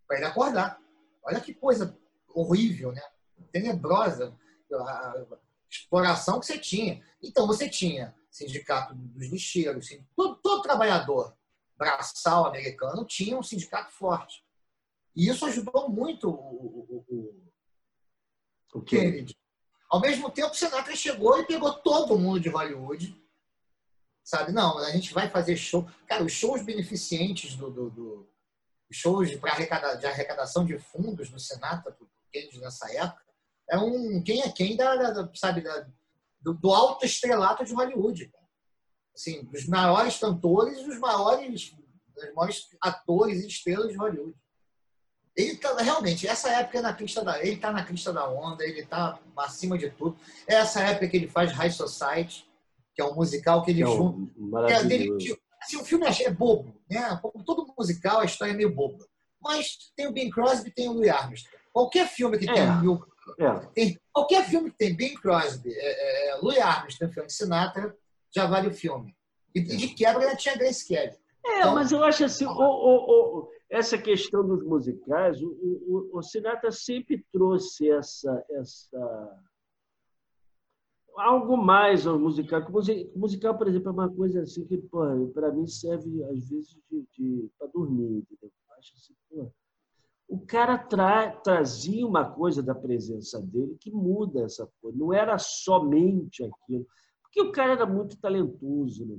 S3: Para ele acordar. Olha que coisa horrível, né? Tenebrosa a exploração que você tinha. Então, você tinha sindicato dos lixeiros, todo, todo trabalhador braçal americano tinha um sindicato forte. E isso ajudou muito o, o, o, o Kennedy. Ao mesmo tempo, o Sinatra chegou e pegou todo mundo de Hollywood. Sabe? Não, a gente vai fazer show. Cara, os shows beneficentes do, do, do shows para arrecada, de arrecadação de fundos do Sinatra, do Kennedy nessa época, é um quem é quem da, da sabe, da, do, do, alto estrelato de Hollywood. Assim, dos maiores cantores e dos maiores, dos maiores atores e estrelas de Hollywood. Ele tá, realmente, essa época é na crista da, ele está na crista da onda, ele está acima de tudo. É essa época que ele faz High Society, que é um musical que ele é junta. É dele, assim, o filme é, é bobo, né? Como todo musical, a história é meio boba. Mas tem o Bing Crosby, tem o Louis Armstrong. Qualquer filme que é. tem o é. tem, qualquer filme que tem Bing Crosby, é, é, Louis Armstrong, Frank Sinatra, já vale o filme. E, e de quebra ainda tinha Grace Kelly.
S1: É, então, mas eu acho assim, o, o, o, essa questão dos musicais, o, o, o Sinatra sempre trouxe essa, essa algo mais ao musical. O musical, por exemplo, é uma coisa assim que, para mim, serve às vezes de, de para dormir. Entendeu? Acho assim, pô, o cara tra, trazia uma coisa da presença dele que muda essa coisa. Não era somente aquilo. Porque o cara era muito talentoso. Né?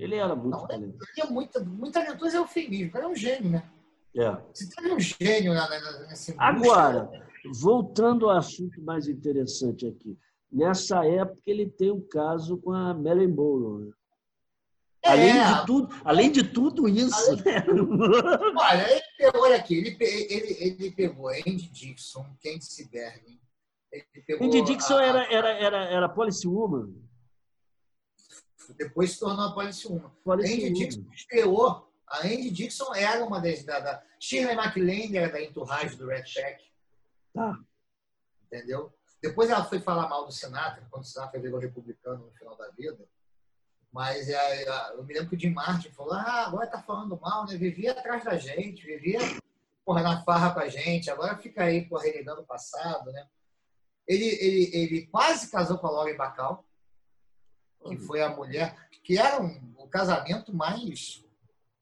S1: Ele era muito não, talentoso.
S3: Ele é muito, muito talentoso, é eufemismo. Ele é um gênio, né?
S1: É.
S3: Você tem um gênio nesse
S1: Agora, voltando ao assunto mais interessante aqui. Nessa época, ele tem um caso com a Marilyn Monroe. Né? É, além, de tudo, além de tudo isso. Né? [laughs]
S3: Olha, ele pegou, olha aqui, ele, ele, ele pegou Andy Dixon, Candice Bergen.
S1: Andy Dixon a... era, era, era, era Policy Woman.
S3: Depois se tornou a Policy Woman. Andy Dixon estreou. A Andy Dixon era uma das. Da, da Shirley MacLaine era da Entourage do Red Pack.
S1: Tá.
S3: Entendeu? Depois ela foi falar mal do Sinatra, quando o Sinatra virou republicano no final da vida. Mas é, é, eu me lembro que o Jim Martin falou: ah, agora tá falando mal, né? Vivia atrás da gente, vivia porra, na farra com a gente, agora fica aí, porra, relegando o passado, né? Ele, ele, ele quase casou com a Lauren Bacall que foi a mulher, que era um, o casamento mais.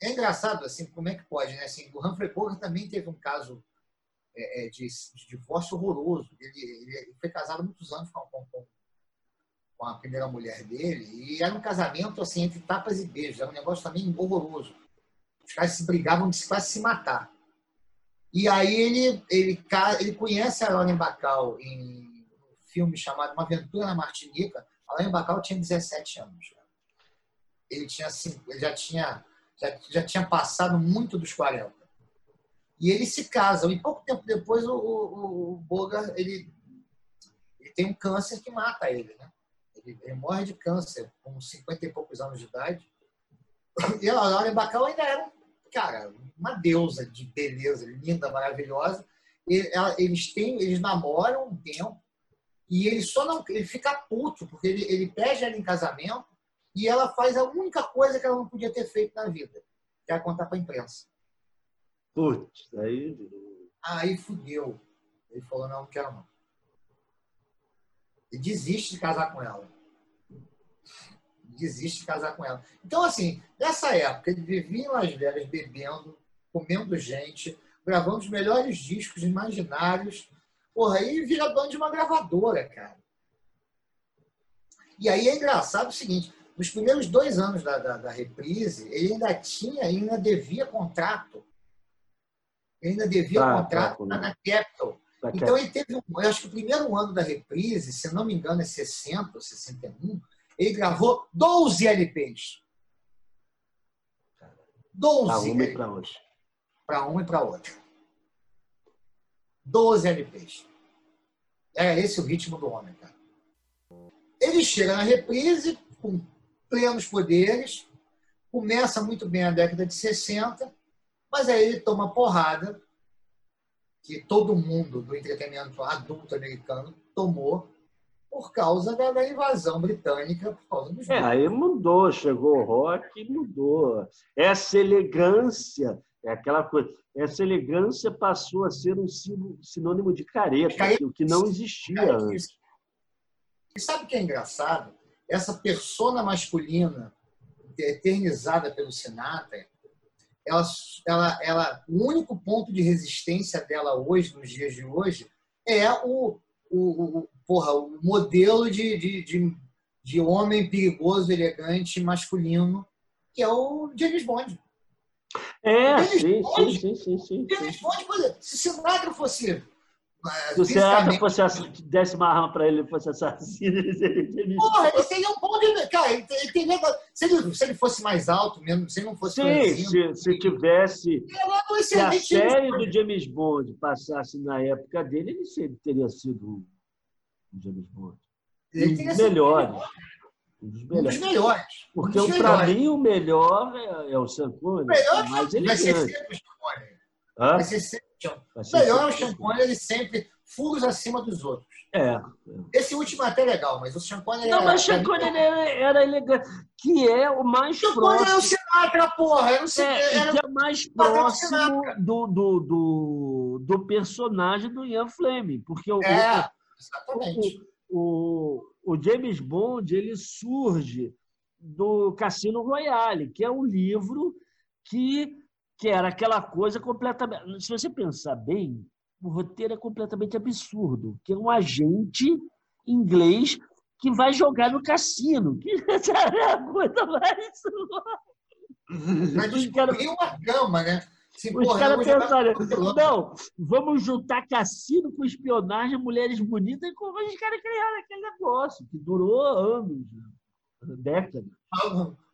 S3: É engraçado, assim, como é que pode, né? Assim, o Humphrey Bogart também teve um caso é, é, de, de, divórcio horroroso. Ele, ele, foi casado muitos anos com, com, com, a primeira mulher dele e era um casamento assim entre tapas e beijos. Era um negócio também horroroso. Os caras se brigavam de quase se matar. E aí ele, ele, ele conhece a Lauren Bacall em um filme chamado Uma Aventura na Martinica. A Lauren Bacall tinha 17 anos. Ele, tinha, ele já, tinha, já, já tinha passado muito dos 40. E eles se casam. E pouco tempo depois o, o, o Boga ele, ele tem um câncer que mata ele. Né? Ele, ele morre de câncer com 50 e poucos anos de idade. E a Lauren Bacall ainda era cara, uma deusa de beleza, linda, maravilhosa. Eles têm, eles namoram um tempo e ele só não, ele fica puto porque ele, ele pede ela em casamento e ela faz a única coisa que ela não podia ter feito na vida, que é contar para a imprensa.
S1: Putz, aí
S3: aí fudeu. Ele falou não, não quero não. E desiste de casar com ela desiste de casar com ela. Então, assim, nessa época, ele vivia em Las Vegas bebendo, comendo gente, gravando os melhores discos imaginários. Porra, aí vira dono de uma gravadora, cara. E aí é engraçado o seguinte: nos primeiros dois anos da, da, da reprise, ele ainda tinha, ainda devia contrato. Ele ainda devia ah, contrato tá, na Capital. então ele teve, eu acho que o primeiro ano da reprise, se não me engano, é 60 ou 61, ele gravou 12 LPs. 12
S1: Para uma e para outra.
S3: Para uma e para outra. 12 LPs. Era esse o ritmo do homem, cara. Ele chega na reprise com plenos poderes, começa muito bem a década de 60, mas aí ele toma porrada que todo mundo do entretenimento adulto americano tomou por causa da, da, invasão britânica, por causa dos.
S1: É, aí mudou, chegou o rock e mudou. Essa elegância, é aquela coisa, essa elegância passou a ser um sinônimo de careta, careta o que não existia careta. antes.
S3: E sabe o que é engraçado? Essa persona masculina eternizada pelo Sinatra, ela, ela, ela, o único ponto de resistência dela hoje, nos dias de hoje, é o, o, o, porra, o modelo de, de, de, de, homem perigoso, elegante, masculino, que é o James Bond.
S1: É, sim, Bond, sim, sim, sim, sim,
S3: James Bond, se Sinatra fosse
S1: é, se o Sinatra fosse desse uma arma para ele fosse assassino, [laughs] ele
S3: seria Porra, ele seria um bom de... Cara, ele tem... se, ele, se ele fosse mais alto mesmo, se ele não fosse
S1: Sim, se, se tivesse... Se a série do James Bond passasse na época dele, ele teria sido um James Bond. Um dos melhores.
S3: Um dos melhores. Um dos melhores.
S1: Porque, para mim, o melhor é, é o Sean Connery. O melhor
S3: mas ele vai ser sempre o Sean Connery. Vai ser sempre o melhor é o Sean Connery, ele sempre furos acima dos outros.
S1: É, é.
S3: Esse último é até legal, mas o Sean Connery
S1: Não, mas o Sean Connery era, elegante, que é o mais Sean próximo... Sean
S3: é o Sinatra, porra! Era o
S1: Sinatra, é, era... que é mais próximo do, do, do, do personagem do Ian Fleming, porque o,
S3: é. Exatamente.
S1: O, o, o James Bond ele surge do Cassino Royale, que é um livro que, que era aquela coisa completamente. Se você pensar bem, o roteiro é completamente absurdo, que é um agente inglês que vai jogar no cassino. Que [laughs] é a coisa mais.
S3: Mas descobriu uma gama, né?
S1: Se, Os caras pensaram, não, vamos juntar cassino com espionagem, mulheres bonitas, e como os caras criaram aquele negócio, que durou anos, décadas.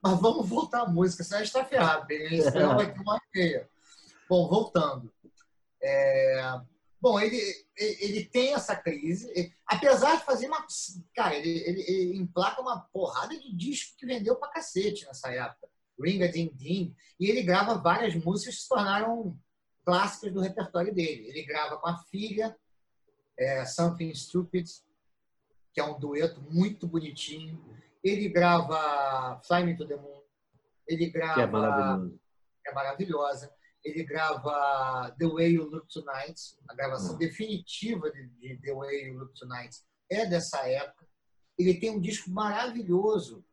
S3: Mas vamos voltar à música, senão a gente está ferrado? É. vai ter uma feia. Bom, voltando. É... Bom, ele, ele tem essa crise, apesar de fazer uma. Cara, ele, ele, ele emplaca uma porrada de disco que vendeu pra cacete nessa época. Ring a Ding Ding, e ele grava várias músicas que se tornaram clássicas do repertório dele. Ele grava com a filha, é, Something Stupid, que é um dueto muito bonitinho. Ele grava Fly Me to the Moon. Ele grava. Que é maravilhoso. É maravilhosa. Ele grava The Way You Look Tonight. A gravação definitiva de, de The Way You Look Tonight é dessa época. Ele tem um disco maravilhoso,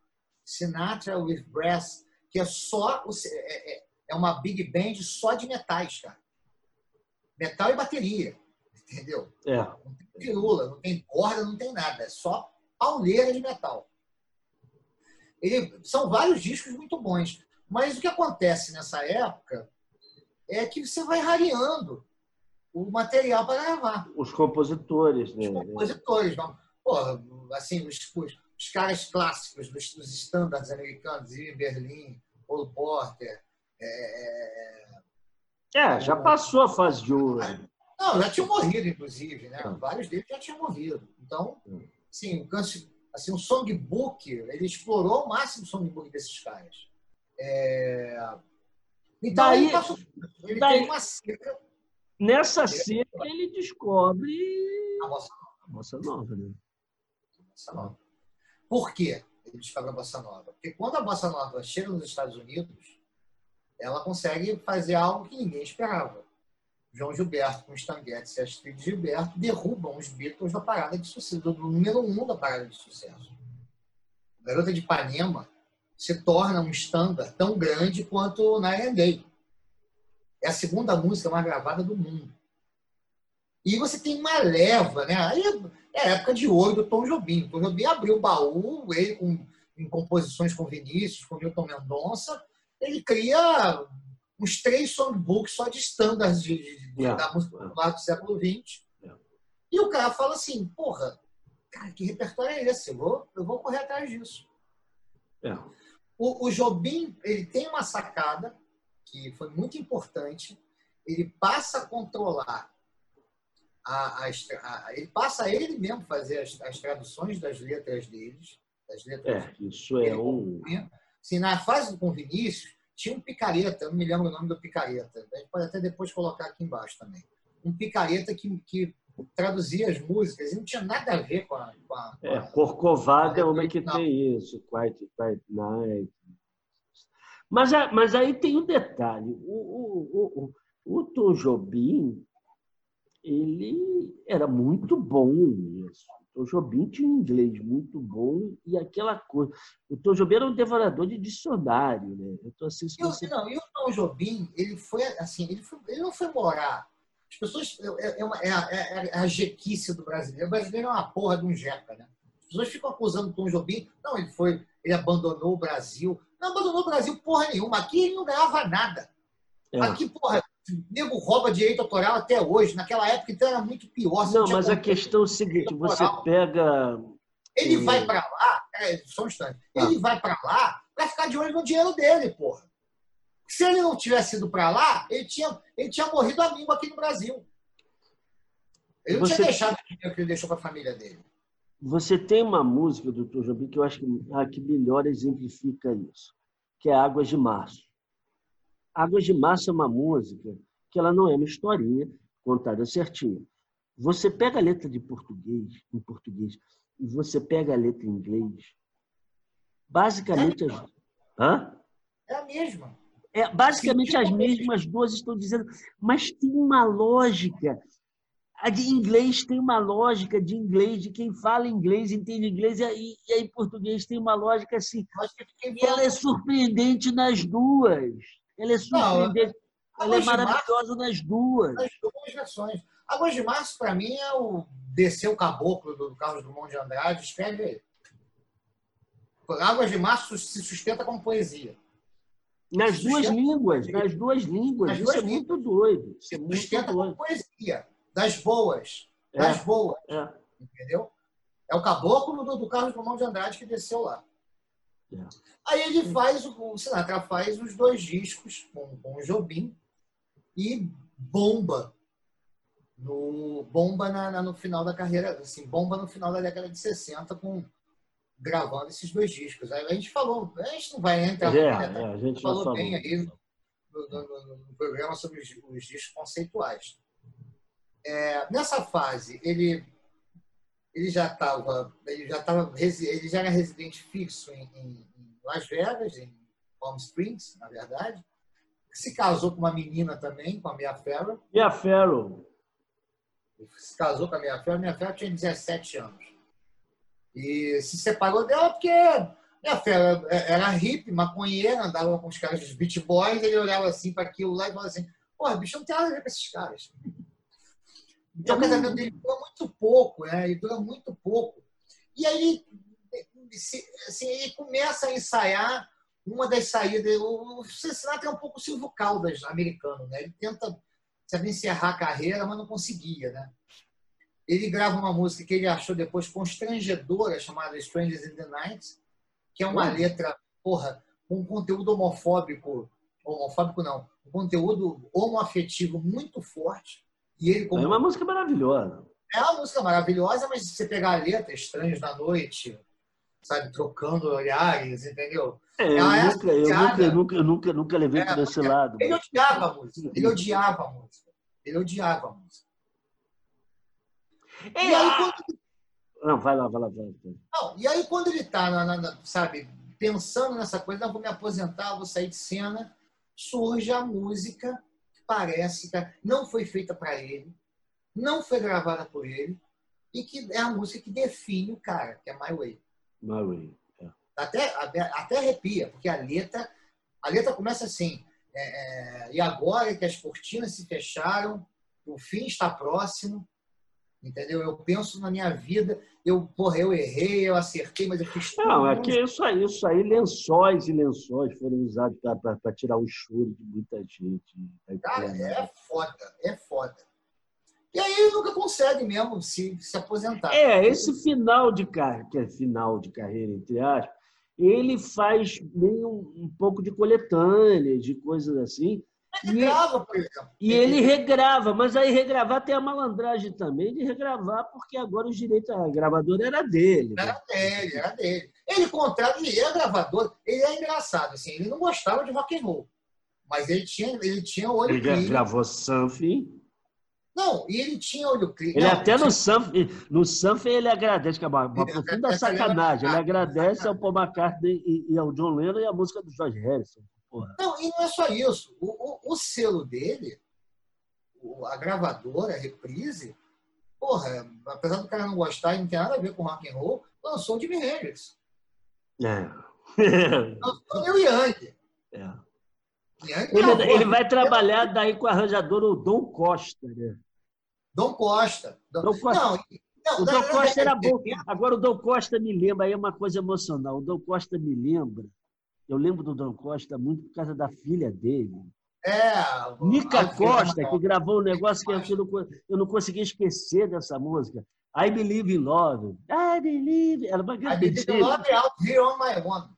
S3: Sinatra with Brass, que é só é, é, é uma big band só de metais, cara. Metal e bateria. Entendeu?
S1: É.
S3: Não tem pirula, não tem corda, não tem nada. É só pauleira de metal. Ele, são vários discos muito bons. Mas o que acontece nessa época é que você vai rareando o material para gravar.
S1: Os compositores, né?
S3: Os compositores. Não. Porra, assim, os, os, os caras clássicos dos, dos estándares americanos, em Berlim, Paul Porter. É,
S1: é, já passou a fase de ouro.
S3: Não, já tinham morrido, inclusive, né? Vários deles já tinham morrido. Então, sim, o assim, o songbook, ele explorou ao máximo o songbook desses caras. É... Então, daí, ele, passou, ele daí, tem uma seca.
S1: Nessa seca, ele descobre
S3: a bossa nova.
S1: A bossa nova, né?
S3: Bossa nova. Por quê? Ele descobre a bossa nova. Porque quando a bossa nova chega nos Estados Unidos, ela consegue fazer algo que ninguém esperava. João Gilberto com Stan Getz e Astrid Gilberto derrubam os Beatles da parada de sucesso, do número um da parada de sucesso. Garota de Ipanema se torna um standard tão grande quanto na Day. É a segunda música mais gravada do mundo. E você tem uma leva, né? Aí é a época de ouro do Tom Jobim. O Tom Jobim abriu o baú, ele com, em composições com Vinícius, com Milton Mendonça, ele cria uns três songbooks só de standards de, de, yeah. da música popular do século XX. Yeah. E o cara fala assim, porra, cara, que repertório é esse? Eu vou, eu vou correr atrás disso.
S1: Yeah.
S3: O, o Jobim, ele tem uma sacada que foi muito importante. Ele passa a controlar a, a, a, ele passa a ele mesmo fazer as, as traduções das letras deles. Das letras
S1: é, isso é um.
S3: Assim, na fase com Vinícius, tinha um picareta, não me lembro o nome do picareta, a gente pode até depois colocar aqui embaixo também. Um picareta que, que traduzia as músicas e não tinha nada a ver com a. Com a,
S1: com é, Corcovado é uma que tem isso, Quiet, Quiet Night. Mas, mas aí tem um detalhe: o, o, o, o Tom Jobim ele era muito bom nisso. O Jobim tinha um inglês muito bom e aquela coisa. O Tom Jobim era um devorador de dicionário, né? Eu tô assim,
S3: eu, você... Não, e o Tom Jobim, ele foi assim, ele, foi, ele não foi morar. As pessoas. É, é, uma, é, é, é a jequice do brasileiro. O brasileiro é uma porra de um jeca, né? As pessoas ficam acusando o Tom Jobim. Não, ele foi. Ele abandonou o Brasil. Não abandonou o Brasil porra nenhuma. Aqui ele não ganhava nada. É. Aqui, porra, nego rouba direito autoral até hoje. Naquela época, então, era muito pior.
S1: Não, mas a questão é o seguinte: você pega.
S3: Ele vai para lá, é, só um instante. Ah. Ele vai para lá para ficar de olho no dinheiro dele, porra. Se ele não tivesse ido para lá, ele tinha, ele tinha morrido amigo aqui no Brasil. Ele não você... tinha deixado o dinheiro que ele deixou para a família dele.
S1: Você tem uma música do Dr. Jobim que eu acho que, a que melhor exemplifica isso, que é Águas de Março. Águas de Março é uma música que ela não é uma historinha contada certinha. Você pega a letra de português, em português, e você pega a letra em inglês, basicamente...
S3: É
S1: as... Hã?
S3: É a mesma.
S1: É, basicamente as mesmas duas estão dizendo, mas tem uma lógica. A de inglês tem uma lógica de inglês, de quem fala inglês, entende inglês, e aí, e aí português tem uma lógica assim. E ela é surpreendente nas duas. Ela é surpreendente. Ela é maravilhosa nas duas.
S3: Nas duas versões. Águas de Março, para mim, é o descer o caboclo do Carlos Drummond de Andrade. Escreve aí. Águas de Março se sustenta como poesia.
S1: Nas duas línguas, nas duas línguas. Nas Isso duas é línguas. muito doido. Isso
S3: é muito sustenta doido. como poesia. Das boas. Das é, boas. É. Entendeu? É o caboclo do, do Carlos Drummond de Andrade que desceu lá. É. Aí ele faz, o Sinatra faz os dois discos com, com o Jobim e bomba. No, bomba na, na, no final da carreira, assim, bomba no final da década de 60 com gravando esses dois discos. Aí a gente falou, a gente não vai entrar,
S1: é, né, é, a gente
S3: falou, bem aí no, no, no, no, programa sobre os, os discos conceituais. É, nessa fase, ele ele já estava ele já estava ele já era residente fixo em, em, Las Vegas em Palm Springs na verdade. Se casou com uma menina também com a Mia Farrow.
S1: Mia Farrow.
S3: Se casou com a Mia Farrow Mia Farrow tinha 17 anos. E se separou dela porque Mia Farrow era hippie maconheira andava com os caras dos Beach Boys ele olhava assim para aquilo lá e falava assim porra bicho não tem nada a ver com esses caras Então, o casamento dele dura muito pouco, né? Ele dura muito pouco. E aí, assim, ele começa a ensaiar uma das saídas. O Cincinnati é um pouco o Silvio Caldas americano, né? Ele tenta sabe, encerrar a carreira, mas não conseguia, né? Ele grava uma música que ele achou depois constrangedora, chamada Strangers in the Night, que é uma uhum. letra, porra, com um conteúdo homofóbico, homofóbico não, um conteúdo homoafetivo muito forte. E ele
S1: como... É uma música maravilhosa.
S3: É uma música maravilhosa, mas se você pegar a letra, Estranhos na Noite, sabe, trocando olhares, entendeu?
S1: É, eu, nunca, eu, nunca, eu, nunca, eu nunca, nunca levei é, por esse lado.
S3: Ele odiava a música. Ele odiava a música. Ele odiava a música.
S1: É, e aí, quando... Não, vai lá, vai lá, vai lá.
S3: Não, e aí, quando ele está, sabe, pensando nessa coisa, não, vou me aposentar, vou sair de cena, surge a música parece que não foi feita para ele, não foi gravada por ele, e que é a música que define o cara, que é My Way.
S1: My Way.
S3: É. Até, até arrepia, porque a letra, a letra começa assim, é, é, e agora que as cortinas se fecharam, o fim está próximo, entendeu? Eu penso na minha vida, eu, porra, eu errei, eu acertei, mas eu fiz
S1: tudo. Não, é que isso aí, isso aí, lençóis e lençóis foram usados para tirar o choro de muita gente.
S3: Cara, é foda, é foda. E aí ele nunca consegue mesmo se, se aposentar.
S1: É, esse final de carreira, que é final de carreira, entre aspas, ele faz meio um, um pouco de coletânea, de coisas assim.
S3: Por exemplo.
S1: E ele regrava, mas aí regravar tem a malandragem também de regravar, porque agora o direito a gravadora era dele.
S3: Era dele, era dele. Ele contrata, ele é gravador, ele é engraçado, assim, ele não gostava de rock and roll. Mas ele tinha, ele tinha olho
S1: Ele gravou Something.
S3: Não, e ele tinha olho clínico.
S1: Ele até no Sanf, no Sanf ele agradece, que é uma, uma profunda sacanagem. Ele agradece ao Paul McCartney e, e, ao John Lennon e a música do George Harrison. Porra.
S3: Não, e não é só isso. O, o, o selo dele, a gravadora, a reprise, porra, apesar do cara não gostar e não tem nada a ver com rock and roll, lançou o Jimi Hendrix.
S1: É.
S3: lançou o Young.
S1: É. Ele, ele, vai trabalhar daí com o arranjador o Dom Costa, né?
S3: Dom Costa.
S1: Dom, Dom Costa. Não, não, o Dom Costa era bom. Agora o Dom Costa me lembra, aí é uma coisa emocional. O Dom Costa me lembra. Eu lembro do Dom Costa muito por causa da filha dele.
S3: É.
S1: Nica Costa, que gravou um negócio que eu não, eu não consegui esquecer dessa música. I Believe in Love. I Believe. Era uma
S3: grande I Believe in Love é Out Here on My Own.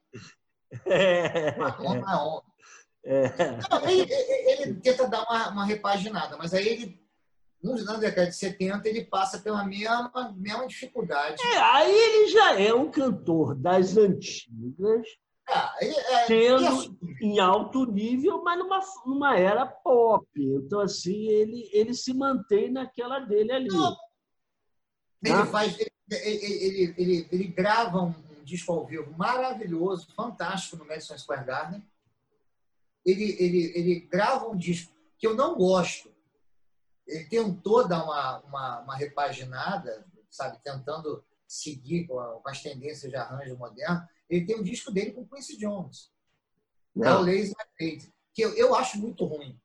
S3: É. On My Own. É. Não, ele, ele, tenta dar uma, uma repaginada, mas aí ele, na década de 70, ele passa pela mesma, mesma dificuldade.
S1: É, aí ele já é um cantor das antigas,
S3: é, ele, é,
S1: sendo em alto nível, mas numa, numa era pop. Então, assim, ele, ele se mantém naquela dele ali. Não.
S3: Ele, ah. faz, ele, ele, ele, ele, grava um, um disco ao vivo maravilhoso, fantástico no Madison Square Garden ele, ele, ele grava um disco que eu não gosto. Ele tentou dar uma, uma, uma repaginada, sabe, tentando seguir com, as tendências de arranjo moderno. Ele tem um disco dele com Quincy Jones, é o Lazy Fade, que eu, eu acho muito ruim.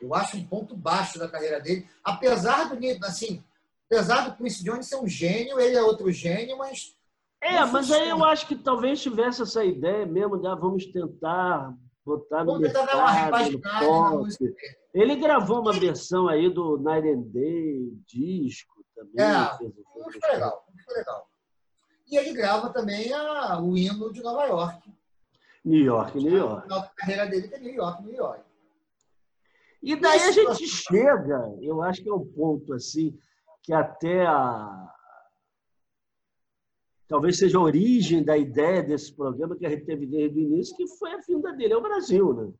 S3: Eu acho um ponto baixo da carreira dele, apesar do assim, apesar do Quincy Jones ser um gênio, ele é outro gênio, mas
S1: é, mas aí eu acho que talvez tivesse essa ideia mesmo de ah, vamos tentar botar no mercado, no pop. Ele gravou uma versão aí do Night and Day, disco também.
S3: É, fez, muito legal, muito legal. E ele grava também a, o hino de Nova York.
S1: New York, New York.
S3: A carreira dele é New York, New York.
S1: E daí a gente chega, eu acho que é um ponto assim, que até a, talvez seja a origem da ideia desse programa que a gente teve desde o início, que foi a vinda dele ao Brasil. Né?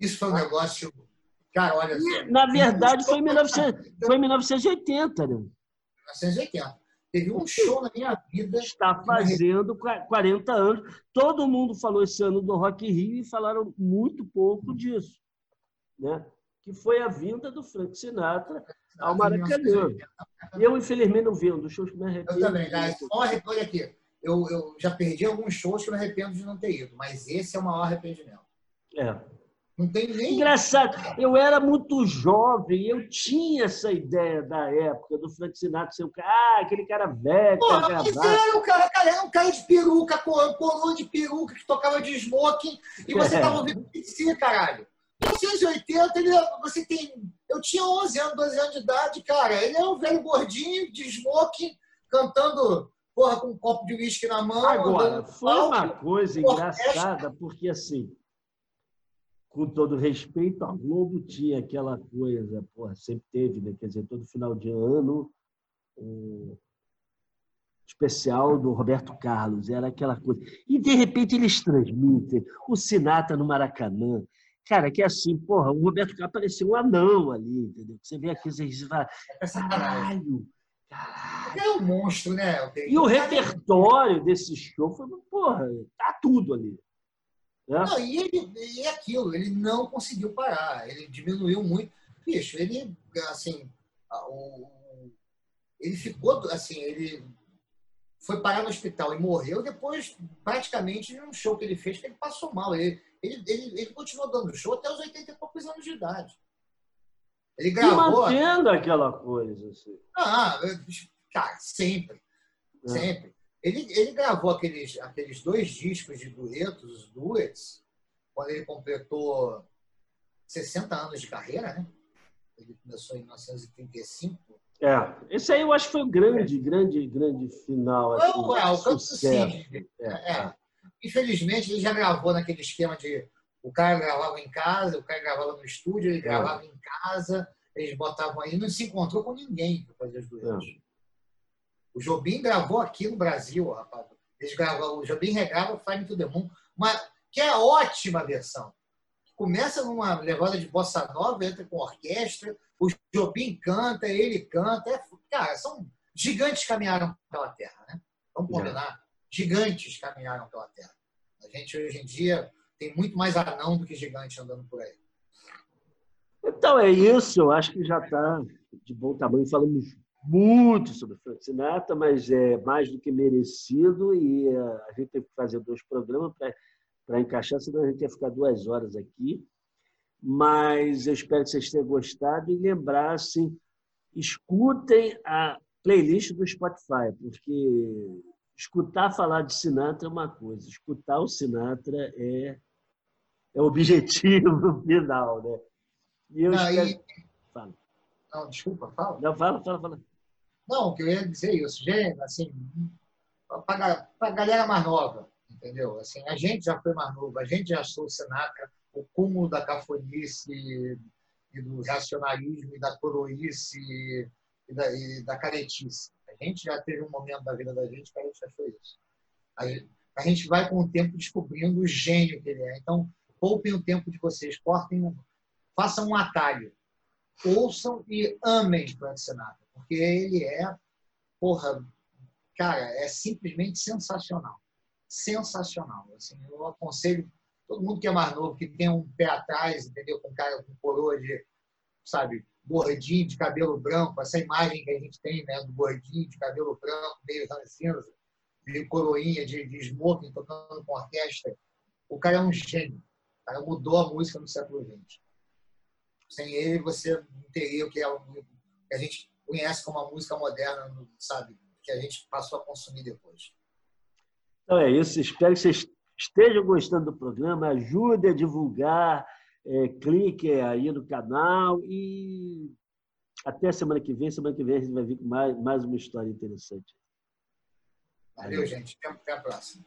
S3: Isso foi um negócio. Cara, olha só.
S1: Na verdade, foi em, [laughs] 1900, foi em 1980. Né?
S3: 1980. Teve um show na minha vida.
S1: Está fazendo 40 anos. Todo mundo falou esse ano do Rock Rio e falaram muito pouco disso. Né? Que foi a vinda do Frank Sinatra ao Maracanã. Eu, infelizmente, não vi um dos shows que me arrependo.
S3: Eu também. Olha aqui. Eu, eu já perdi alguns shows que eu me arrependo de não ter ido, mas esse é o maior arrependimento.
S1: É.
S3: Não tem nem.
S1: Engraçado, eu era muito jovem, eu tinha essa ideia da época do Frank Sinatra ser o cara, ah, aquele cara velho,
S3: Pô, mas era o cara, cara, era um cara de peruca, coroa de peruca, que tocava de smoking, e você é. tava ouvindo si, caralho. Em 1980, ele, você tem. Eu tinha 11 anos, 12 anos de idade, cara. Ele é um velho gordinho de smoking, cantando porra, com um copo de uísque na mão.
S1: Agora, foi uma coisa engraçada, porque assim com todo respeito, a Globo tinha aquela coisa, porra, sempre teve, né? quer dizer, todo final de ano, o especial do Roberto Carlos, era aquela coisa. E, de repente, eles transmitem o Sinatra no Maracanã. Cara, que é assim, porra, o Roberto Carlos parecia um anão ali, entendeu? Você vê aqui, você fala, caralho,
S3: caralho. É um monstro, né?
S1: E o repertório desse show foi, porra, tá tudo ali.
S3: É. Não, e, ele, e aquilo, ele não conseguiu parar, ele diminuiu muito. Bicho, ele, assim, o, ele ficou, assim, ele foi parar no hospital e morreu depois, praticamente, de um show que ele fez, que ele passou mal. Ele, ele, ele, ele continuou dando show até os 80 e poucos anos de idade.
S1: Ele gravou. E mantendo aquela coisa. Assim.
S3: Ah, cara, sempre. É. Sempre. Ele, ele gravou aqueles, aqueles dois discos de duetos, os duets, quando ele completou 60 anos de carreira, né? Ele começou em 1935.
S1: É, esse aí eu acho que foi o grande, é. grande, grande final. Assim,
S3: Não, é, o Canto Sim. É, é. é. Infelizmente, ele já gravou naquele esquema de o cara gravava em casa, o cara gravava no estúdio, ele é. gravava em casa, eles botavam aí, não se encontrou com ninguém para fazer os duetos. O Jobim gravou aqui no Brasil, rapaz. Eles gravam, o Jobim regrava Flying to the Moon, uma, que é a ótima versão. Começa numa levada de bossa nova, entra com orquestra, o Jobim canta, ele canta. É, cara, são gigantes caminharam pela Terra, né? Vamos combinar? Gigantes caminharam pela Terra. A gente hoje em dia tem muito mais anão do que gigante andando por aí.
S1: Então é isso, eu acho que já está de bom tamanho. Falamos muito sobre Frank Sinatra, mas é mais do que merecido e é, a gente teve que fazer dois programas para encaixar, senão a gente ia ficar duas horas aqui. Mas eu espero que vocês tenham gostado e lembrassem, escutem a playlist do Spotify, porque escutar falar de Sinatra é uma coisa, escutar o Sinatra é, é o objetivo [laughs] final, né?
S3: E eu Não, espero... Fala. Não, desculpa, fala.
S1: Não, fala, fala, fala.
S3: Não, o que eu ia dizer isso, gente, assim, para a galera mais nova, entendeu? Assim, a gente já foi mais novo, a gente já achou o Sinatra o cúmulo da cafonice e do racionalismo e da coroice e da, e da caretice. A gente já teve um momento da vida da gente que a gente achou isso. A gente, a gente vai com o tempo descobrindo o gênio que ele é. Então, poupem o tempo de vocês, cortem, façam um atalho, ouçam e amem Frank Sinatra porque ele é, porra, cara, é simplesmente sensacional. Sensacional. Assim, eu aconselho todo mundo que é mais novo, que tem um pé atrás, entendeu? Com cara com coroa de, sabe, gordinho de cabelo branco, essa imagem que a gente tem, né, do gordinho de cabelo branco, meio cinza, de coroinha, de, de smoking, tocando com orquestra. O cara é um gênio. O cara mudou a música no século XX. Sem ele, você não teria o que, é, a gente conhece como uma música moderna, sabe? Que a gente passou a consumir depois.
S1: Então é isso. Espero que vocês estejam gostando do programa. Ajude a divulgar. É, clique aí no canal e até semana que vem. Semana que vem a gente vai vir com mais, mais uma história interessante.
S3: Valeu, gente. Até a próxima.